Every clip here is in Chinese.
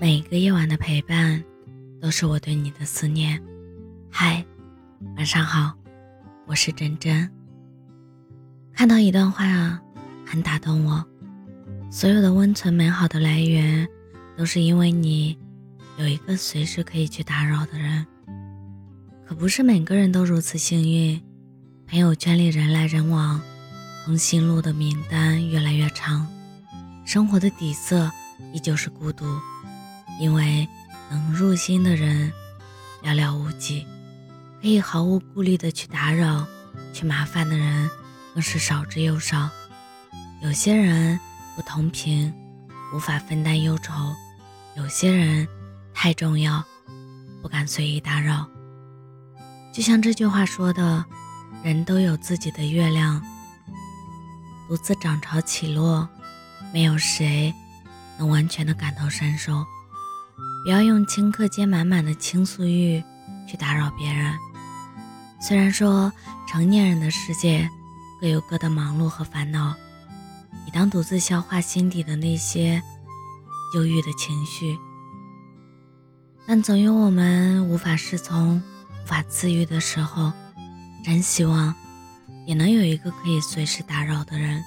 每一个夜晚的陪伴，都是我对你的思念。嗨，晚上好，我是真真。看到一段话，很打动我。所有的温存美好的来源，都是因为你有一个随时可以去打扰的人。可不是每个人都如此幸运。朋友圈里人来人往，通讯录的名单越来越长，生活的底色依旧是孤独，因为能入心的人寥寥无几，可以毫无顾虑的去打扰、去麻烦的人更是少之又少。有些人不同频，无法分担忧愁；有些人太重要，不敢随意打扰。就像这句话说的。人都有自己的月亮，独自涨潮起落，没有谁能完全的感同身受。不要用顷刻间满满的倾诉欲去打扰别人。虽然说成年人的世界各有各的忙碌和烦恼，你当独自消化心底的那些忧郁的情绪，但总有我们无法适从、无法自愈的时候。真希望，也能有一个可以随时打扰的人。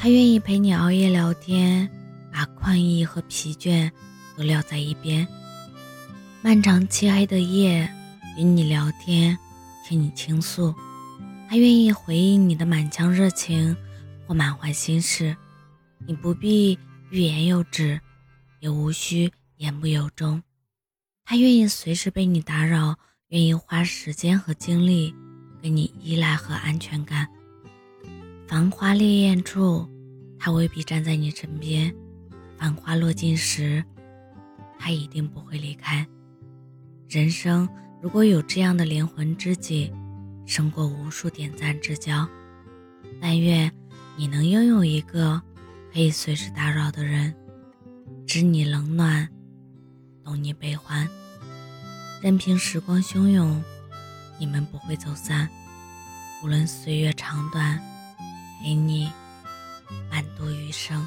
他愿意陪你熬夜聊天，把困意和疲倦都撂在一边。漫长漆黑的夜，与你聊天，听你倾诉。他愿意回应你的满腔热情或满怀心事。你不必欲言又止，也无需言不由衷。他愿意随时被你打扰。愿意花时间和精力给你依赖和安全感。繁花烈焰处，他未必站在你身边；繁花落尽时，他一定不会离开。人生如果有这样的灵魂知己，胜过无数点赞之交。但愿你能拥有一个可以随时打扰的人，知你冷暖，懂你悲欢。任凭时光汹涌，你们不会走散。无论岁月长短，陪你伴度余生。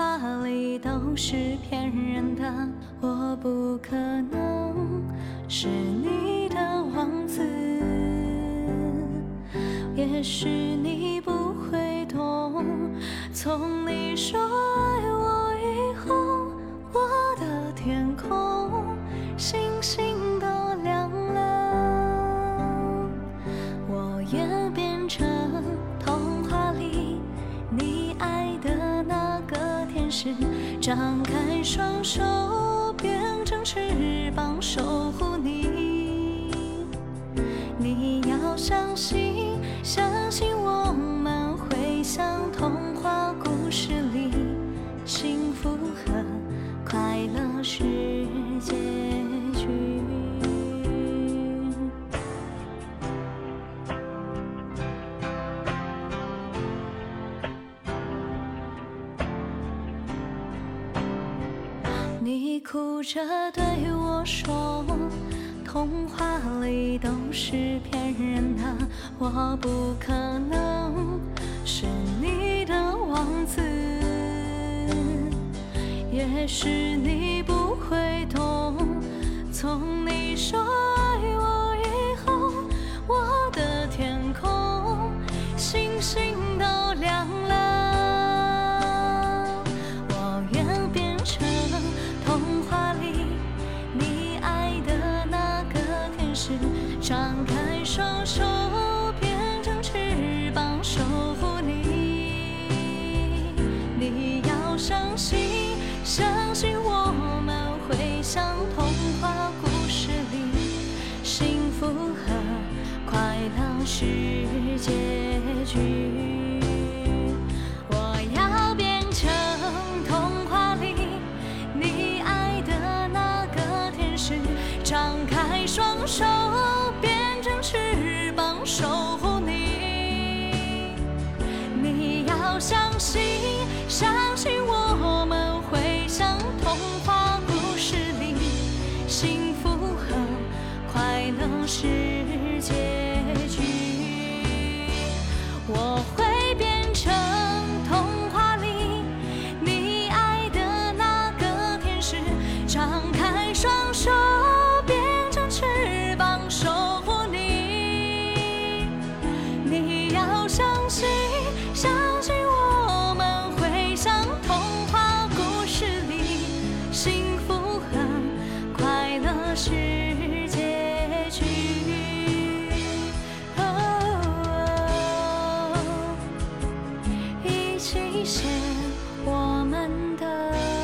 哪里都是骗人的，我不可能是你的王子。也许你不会懂，从你说爱我以后，我的天空张开双手，变成翅膀守护你。你要相信，哭着对我说，童话里都是骗人的，我不可能是你的王子。也许你不会懂，从你说相信相信我们会像童话故事里幸福和快乐是结局我要变成童话里你爱的那个天使张开双手变成翅膀守护你你要相信能是结局。我会变成童话里你爱的那个天使，张开双手，变成翅膀，守护你。你要相信，相信我们会像童话故事里，幸福和快乐是一些我们的。